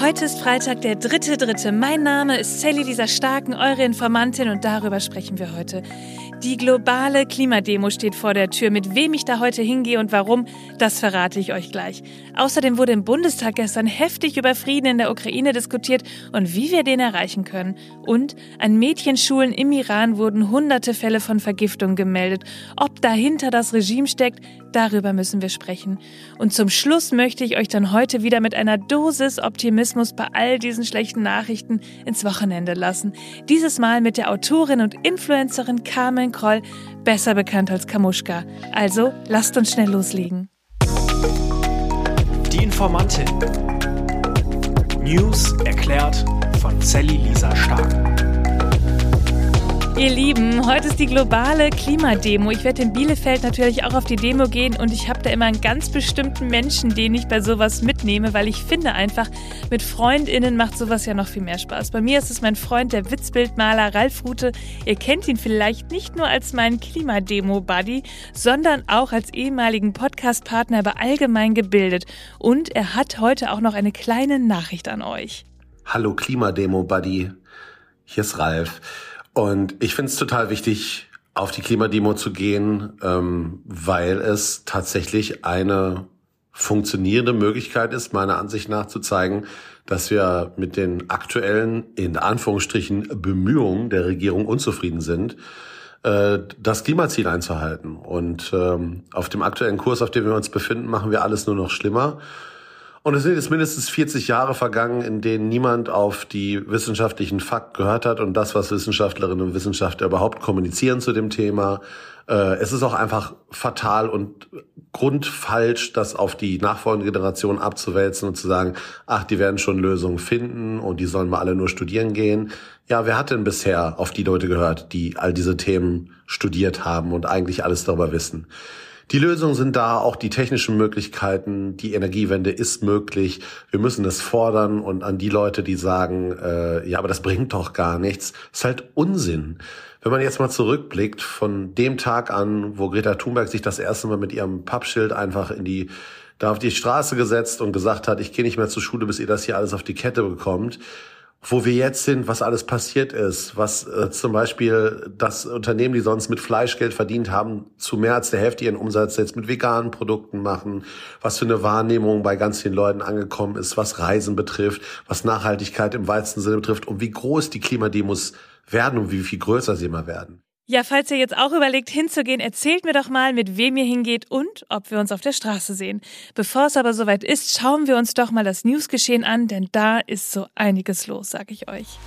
Heute ist Freitag, der dritte Dritte. Mein Name ist Sally Lisa Starken, eure Informantin und darüber sprechen wir heute. Die globale Klimademo steht vor der Tür. Mit wem ich da heute hingehe und warum, das verrate ich euch gleich. Außerdem wurde im Bundestag gestern heftig über Frieden in der Ukraine diskutiert und wie wir den erreichen können. Und an Mädchenschulen im Iran wurden hunderte Fälle von Vergiftung gemeldet. Ob dahinter das Regime steckt, darüber müssen wir sprechen. Und zum Schluss möchte ich euch dann heute wieder mit einer Dosis Optimismus bei all diesen schlechten Nachrichten ins Wochenende lassen. Dieses Mal mit der Autorin und Influencerin Carmen Carmen Kroll, besser bekannt als Kamuschka. Also lasst uns schnell loslegen. Die Informantin. News erklärt von Sally Lisa Stark. Ihr Lieben, heute ist die globale Klimademo. Ich werde in Bielefeld natürlich auch auf die Demo gehen und ich habe da immer einen ganz bestimmten Menschen, den ich bei sowas mitnehme, weil ich finde einfach, mit FreundInnen macht sowas ja noch viel mehr Spaß. Bei mir ist es mein Freund, der Witzbildmaler Ralf Rute. Ihr kennt ihn vielleicht nicht nur als meinen Klimademo-Buddy, sondern auch als ehemaligen Podcast-Partner, aber allgemein gebildet. Und er hat heute auch noch eine kleine Nachricht an euch. Hallo Klimademo-Buddy, hier ist Ralf. Und ich finde es total wichtig, auf die Klimademo zu gehen, ähm, weil es tatsächlich eine funktionierende Möglichkeit ist, meiner Ansicht nach zu zeigen, dass wir mit den aktuellen, in Anführungsstrichen, Bemühungen der Regierung unzufrieden sind, äh, das Klimaziel einzuhalten. Und ähm, auf dem aktuellen Kurs, auf dem wir uns befinden, machen wir alles nur noch schlimmer. Und es sind jetzt mindestens 40 Jahre vergangen, in denen niemand auf die wissenschaftlichen Fakten gehört hat und das, was Wissenschaftlerinnen und Wissenschaftler überhaupt kommunizieren zu dem Thema. Äh, es ist auch einfach fatal und grundfalsch, das auf die nachfolgende Generation abzuwälzen und zu sagen, ach, die werden schon Lösungen finden und die sollen mal alle nur studieren gehen. Ja, wer hat denn bisher auf die Leute gehört, die all diese Themen studiert haben und eigentlich alles darüber wissen? Die Lösungen sind da, auch die technischen Möglichkeiten, die Energiewende ist möglich. Wir müssen es fordern und an die Leute, die sagen, äh, ja, aber das bringt doch gar nichts, ist halt Unsinn. Wenn man jetzt mal zurückblickt von dem Tag an, wo Greta Thunberg sich das erste Mal mit ihrem Pappschild einfach in die da auf die Straße gesetzt und gesagt hat, ich gehe nicht mehr zur Schule, bis ihr das hier alles auf die Kette bekommt, wo wir jetzt sind, was alles passiert ist, was äh, zum Beispiel das Unternehmen, die sonst mit Fleischgeld verdient haben, zu mehr als der Hälfte ihren Umsatz jetzt mit veganen Produkten machen, was für eine Wahrnehmung bei ganz vielen Leuten angekommen ist, was Reisen betrifft, was Nachhaltigkeit im weitesten Sinne betrifft und wie groß die Klimademos werden und wie viel größer sie immer werden. Ja, falls ihr jetzt auch überlegt hinzugehen, erzählt mir doch mal, mit wem ihr hingeht und ob wir uns auf der Straße sehen. Bevor es aber soweit ist, schauen wir uns doch mal das Newsgeschehen an, denn da ist so einiges los, sag ich euch.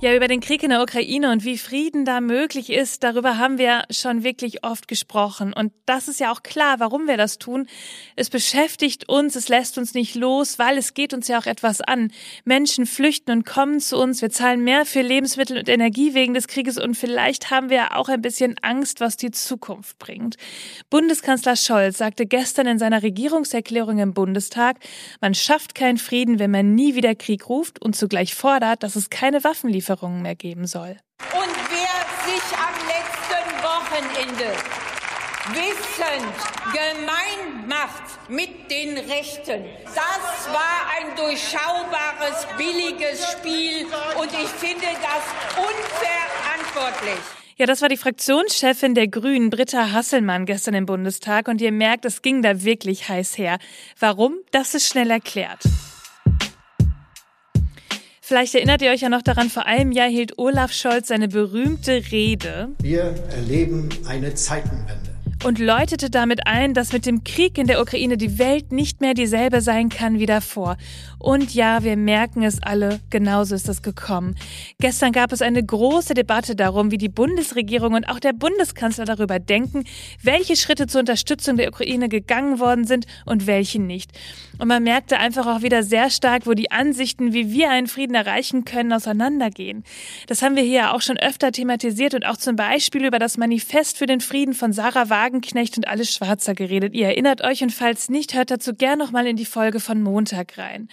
Ja, über den Krieg in der Ukraine und wie Frieden da möglich ist, darüber haben wir schon wirklich oft gesprochen. Und das ist ja auch klar, warum wir das tun. Es beschäftigt uns, es lässt uns nicht los, weil es geht uns ja auch etwas an. Menschen flüchten und kommen zu uns. Wir zahlen mehr für Lebensmittel und Energie wegen des Krieges und vielleicht haben wir auch ein bisschen Angst, was die Zukunft bringt. Bundeskanzler Scholz sagte gestern in seiner Regierungserklärung im Bundestag, man schafft keinen Frieden, wenn man nie wieder Krieg ruft und zugleich fordert, dass es keine Waffen liefert Lieferungen mehr geben soll. Und wer sich am letzten Wochenende wissend gemein macht mit den Rechten. Das war ein durchschaubares, billiges Spiel und ich finde das unverantwortlich. Ja, das war die Fraktionschefin der Grünen, Britta Hasselmann, gestern im Bundestag. Und ihr merkt, es ging da wirklich heiß her. Warum? Das ist schnell erklärt. Vielleicht erinnert ihr euch ja noch daran, vor einem Jahr hielt Olaf Scholz seine berühmte Rede. Wir erleben eine Zeitenwende und läutete damit ein, dass mit dem Krieg in der Ukraine die Welt nicht mehr dieselbe sein kann wie davor. Und ja, wir merken es alle, genauso ist es gekommen. Gestern gab es eine große Debatte darum, wie die Bundesregierung und auch der Bundeskanzler darüber denken, welche Schritte zur Unterstützung der Ukraine gegangen worden sind und welche nicht. Und man merkte einfach auch wieder sehr stark, wo die Ansichten, wie wir einen Frieden erreichen können, auseinandergehen. Das haben wir hier auch schon öfter thematisiert und auch zum Beispiel über das Manifest für den Frieden von Sarah Wagner Wagenknecht und alles Schwarzer geredet. Ihr erinnert euch und falls nicht, hört dazu gern noch mal in die Folge von Montag rein.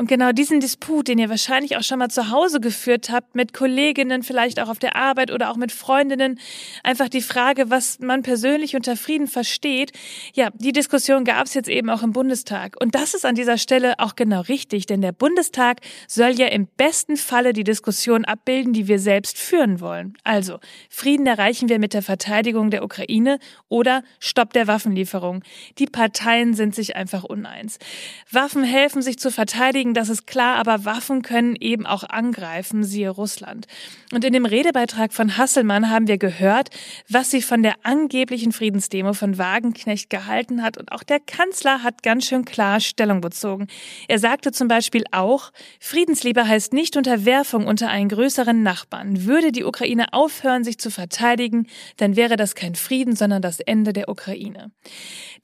Und genau diesen Disput, den ihr wahrscheinlich auch schon mal zu Hause geführt habt, mit Kolleginnen, vielleicht auch auf der Arbeit oder auch mit Freundinnen, einfach die Frage, was man persönlich unter Frieden versteht, ja, die Diskussion gab es jetzt eben auch im Bundestag. Und das ist an dieser Stelle auch genau richtig, denn der Bundestag soll ja im besten Falle die Diskussion abbilden, die wir selbst führen wollen. Also, Frieden erreichen wir mit der Verteidigung der Ukraine oder Stopp der Waffenlieferung. Die Parteien sind sich einfach uneins. Waffen helfen sich zu verteidigen, verteidigen, das ist klar, aber Waffen können eben auch angreifen, siehe Russland. Und in dem Redebeitrag von Hasselmann haben wir gehört, was sie von der angeblichen Friedensdemo von Wagenknecht gehalten hat. Und auch der Kanzler hat ganz schön klar Stellung bezogen. Er sagte zum Beispiel auch, Friedensliebe heißt nicht Unterwerfung unter einen größeren Nachbarn. Würde die Ukraine aufhören, sich zu verteidigen, dann wäre das kein Frieden, sondern das Ende der Ukraine.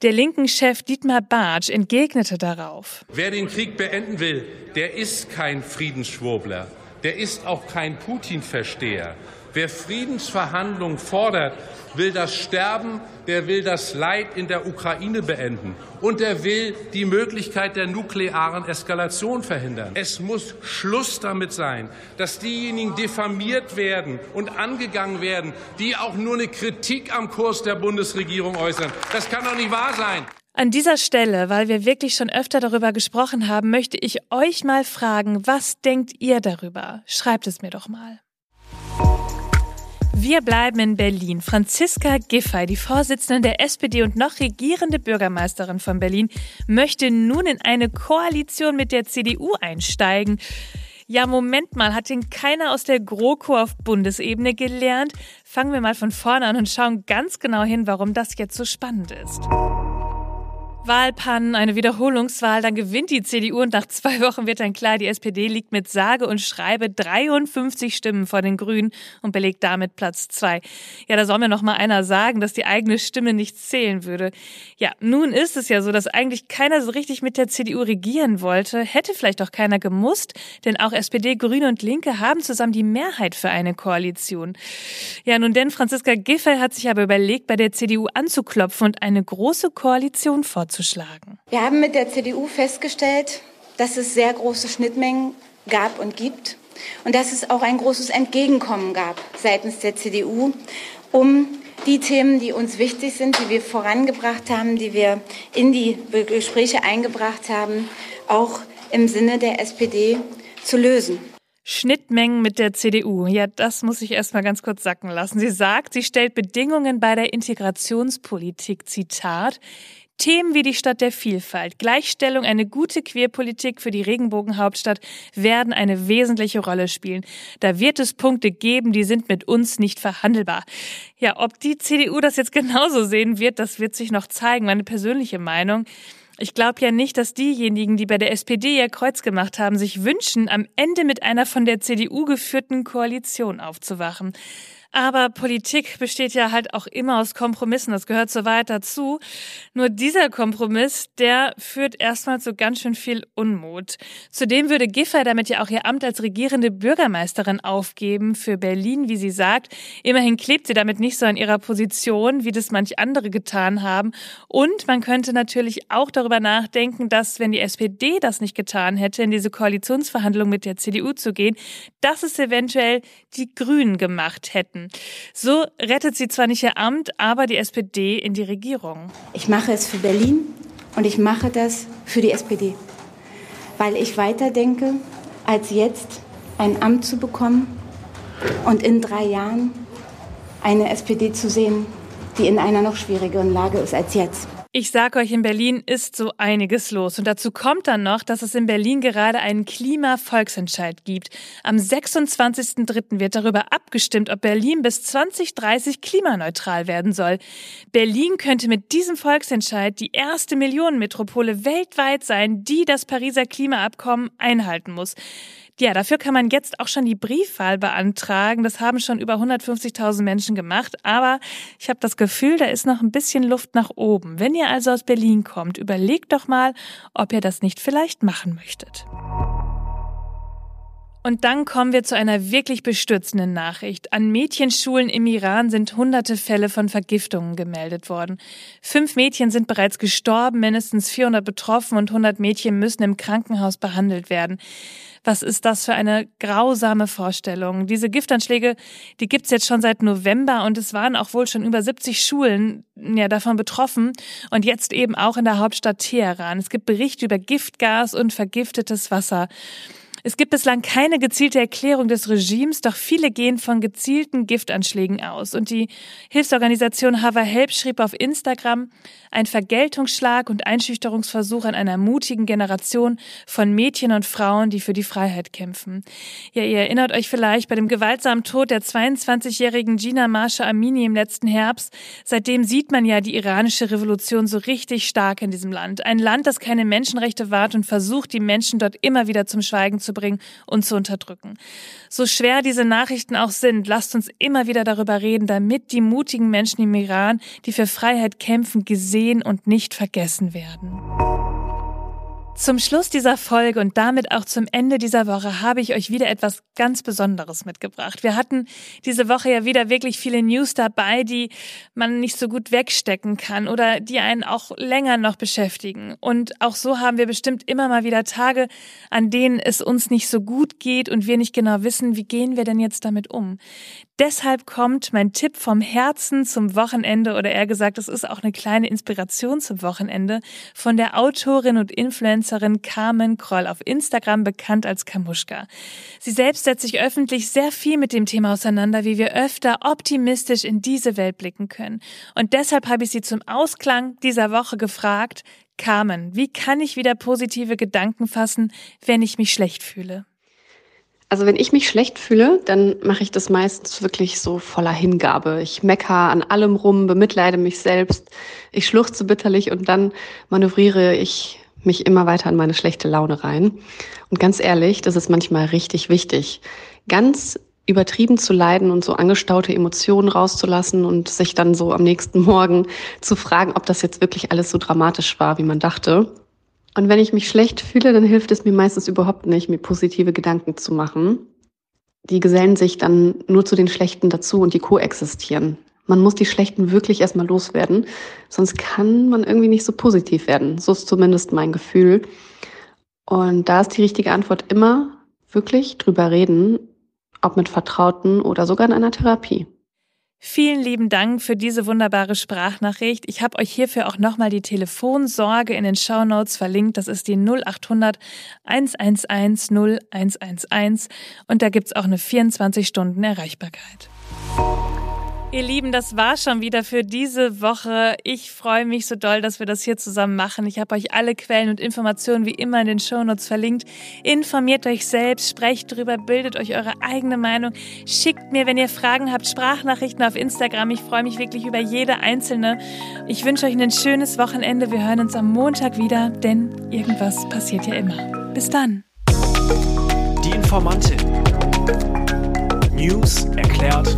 Der linken Chef Dietmar Bartsch entgegnete darauf. Wer den Krieg beenden will, der ist kein Friedensschwurbler, der ist auch kein Putin-Versteher. Wer Friedensverhandlungen fordert, will das Sterben, der will das Leid in der Ukraine beenden und der will die Möglichkeit der nuklearen Eskalation verhindern. Es muss Schluss damit sein, dass diejenigen diffamiert werden und angegangen werden, die auch nur eine Kritik am Kurs der Bundesregierung äußern. Das kann doch nicht wahr sein. An dieser Stelle, weil wir wirklich schon öfter darüber gesprochen haben, möchte ich euch mal fragen, was denkt ihr darüber? Schreibt es mir doch mal. Wir bleiben in Berlin. Franziska Giffey, die Vorsitzende der SPD und noch regierende Bürgermeisterin von Berlin, möchte nun in eine Koalition mit der CDU einsteigen. Ja, Moment mal, hat denn keiner aus der GroKo auf Bundesebene gelernt? Fangen wir mal von vorne an und schauen ganz genau hin, warum das jetzt so spannend ist. Wahlpannen, eine Wiederholungswahl, dann gewinnt die CDU und nach zwei Wochen wird dann klar, die SPD liegt mit sage und schreibe 53 Stimmen vor den Grünen und belegt damit Platz zwei. Ja, da soll mir noch mal einer sagen, dass die eigene Stimme nichts zählen würde. Ja, nun ist es ja so, dass eigentlich keiner so richtig mit der CDU regieren wollte, hätte vielleicht auch keiner gemusst, denn auch SPD, Grüne und Linke haben zusammen die Mehrheit für eine Koalition. Ja, nun denn Franziska Giffey hat sich aber überlegt, bei der CDU anzuklopfen und eine große Koalition vorzunehmen vorzuschlagen? Wir haben mit der CDU festgestellt, dass es sehr große Schnittmengen gab und gibt und dass es auch ein großes Entgegenkommen gab seitens der CDU, um die Themen, die uns wichtig sind, die wir vorangebracht haben, die wir in die Gespräche eingebracht haben, auch im Sinne der SPD zu lösen. Schnittmengen mit der CDU. Ja, das muss ich erstmal ganz kurz sacken lassen. Sie sagt, sie stellt Bedingungen bei der Integrationspolitik, Zitat, Themen wie die Stadt der Vielfalt, Gleichstellung, eine gute Queerpolitik für die Regenbogenhauptstadt werden eine wesentliche Rolle spielen. Da wird es Punkte geben, die sind mit uns nicht verhandelbar. Ja, ob die CDU das jetzt genauso sehen wird, das wird sich noch zeigen. Meine persönliche Meinung. Ich glaube ja nicht, dass diejenigen, die bei der SPD ihr Kreuz gemacht haben, sich wünschen, am Ende mit einer von der CDU geführten Koalition aufzuwachen. Aber Politik besteht ja halt auch immer aus Kompromissen. Das gehört so weit dazu. Nur dieser Kompromiss, der führt erstmal zu ganz schön viel Unmut. Zudem würde Giffey damit ja auch ihr Amt als regierende Bürgermeisterin aufgeben für Berlin, wie sie sagt. Immerhin klebt sie damit nicht so an ihrer Position, wie das manch andere getan haben. Und man könnte natürlich auch darüber nachdenken, dass, wenn die SPD das nicht getan hätte, in diese Koalitionsverhandlung mit der CDU zu gehen, dass es eventuell die Grünen gemacht hätten. So rettet sie zwar nicht ihr Amt, aber die SPD in die Regierung. Ich mache es für Berlin und ich mache das für die SPD, weil ich weiterdenke, als jetzt ein Amt zu bekommen und in drei Jahren eine SPD zu sehen, die in einer noch schwierigeren Lage ist als jetzt. Ich sag euch, in Berlin ist so einiges los. Und dazu kommt dann noch, dass es in Berlin gerade einen Klimavolksentscheid gibt. Am 26.03. wird darüber abgestimmt, ob Berlin bis 2030 klimaneutral werden soll. Berlin könnte mit diesem Volksentscheid die erste Millionenmetropole weltweit sein, die das Pariser Klimaabkommen einhalten muss. Ja, dafür kann man jetzt auch schon die Briefwahl beantragen. Das haben schon über 150.000 Menschen gemacht. Aber ich habe das Gefühl, da ist noch ein bisschen Luft nach oben. Wenn ihr also aus Berlin kommt, überlegt doch mal, ob ihr das nicht vielleicht machen möchtet. Und dann kommen wir zu einer wirklich bestürzenden Nachricht. An Mädchenschulen im Iran sind hunderte Fälle von Vergiftungen gemeldet worden. Fünf Mädchen sind bereits gestorben, mindestens 400 betroffen und 100 Mädchen müssen im Krankenhaus behandelt werden. Was ist das für eine grausame Vorstellung? Diese Giftanschläge, die gibt's jetzt schon seit November und es waren auch wohl schon über 70 Schulen ja davon betroffen und jetzt eben auch in der Hauptstadt Teheran. Es gibt Berichte über Giftgas und vergiftetes Wasser. Es gibt bislang keine gezielte Erklärung des Regimes, doch viele gehen von gezielten Giftanschlägen aus. Und die Hilfsorganisation Hava Help schrieb auf Instagram, ein Vergeltungsschlag und Einschüchterungsversuch an einer mutigen Generation von Mädchen und Frauen, die für die Freiheit kämpfen. Ja, ihr erinnert euch vielleicht bei dem gewaltsamen Tod der 22-jährigen Gina Marsha Amini im letzten Herbst. Seitdem sieht man ja die iranische Revolution so richtig stark in diesem Land. Ein Land, das keine Menschenrechte wahrt und versucht, die Menschen dort immer wieder zum Schweigen zu bringen und zu unterdrücken. So schwer diese Nachrichten auch sind, lasst uns immer wieder darüber reden, damit die mutigen Menschen im Iran, die für Freiheit kämpfen, gesehen und nicht vergessen werden. Zum Schluss dieser Folge und damit auch zum Ende dieser Woche habe ich euch wieder etwas ganz Besonderes mitgebracht. Wir hatten diese Woche ja wieder wirklich viele News dabei, die man nicht so gut wegstecken kann oder die einen auch länger noch beschäftigen. Und auch so haben wir bestimmt immer mal wieder Tage, an denen es uns nicht so gut geht und wir nicht genau wissen, wie gehen wir denn jetzt damit um. Deshalb kommt mein Tipp vom Herzen zum Wochenende oder eher gesagt, es ist auch eine kleine Inspiration zum Wochenende von der Autorin und Influencerin Carmen Kroll auf Instagram bekannt als Kamuschka. Sie selbst setzt sich öffentlich sehr viel mit dem Thema auseinander, wie wir öfter optimistisch in diese Welt blicken können. Und deshalb habe ich sie zum Ausklang dieser Woche gefragt, Carmen, wie kann ich wieder positive Gedanken fassen, wenn ich mich schlecht fühle? Also wenn ich mich schlecht fühle, dann mache ich das meistens wirklich so voller Hingabe. Ich mecker an allem rum, bemitleide mich selbst, ich schluchze bitterlich und dann manövriere ich mich immer weiter in meine schlechte Laune rein. Und ganz ehrlich, das ist manchmal richtig wichtig. Ganz übertrieben zu leiden und so angestaute Emotionen rauszulassen und sich dann so am nächsten Morgen zu fragen, ob das jetzt wirklich alles so dramatisch war, wie man dachte. Und wenn ich mich schlecht fühle, dann hilft es mir meistens überhaupt nicht, mir positive Gedanken zu machen. Die gesellen sich dann nur zu den schlechten dazu und die koexistieren. Man muss die schlechten wirklich erstmal loswerden, sonst kann man irgendwie nicht so positiv werden. So ist zumindest mein Gefühl. Und da ist die richtige Antwort immer wirklich drüber reden, ob mit Vertrauten oder sogar in einer Therapie. Vielen lieben Dank für diese wunderbare Sprachnachricht. Ich habe euch hierfür auch nochmal die Telefonsorge in den Show Notes verlinkt. Das ist die 0800 111 0111 und da gibt's auch eine 24 Stunden Erreichbarkeit. Ihr Lieben, das war schon wieder für diese Woche. Ich freue mich so doll, dass wir das hier zusammen machen. Ich habe euch alle Quellen und Informationen wie immer in den Shownotes verlinkt. Informiert euch selbst, sprecht drüber, bildet euch eure eigene Meinung. Schickt mir, wenn ihr Fragen habt, Sprachnachrichten auf Instagram. Ich freue mich wirklich über jede einzelne. Ich wünsche euch ein schönes Wochenende. Wir hören uns am Montag wieder, denn irgendwas passiert ja immer. Bis dann. Die Informantin. News erklärt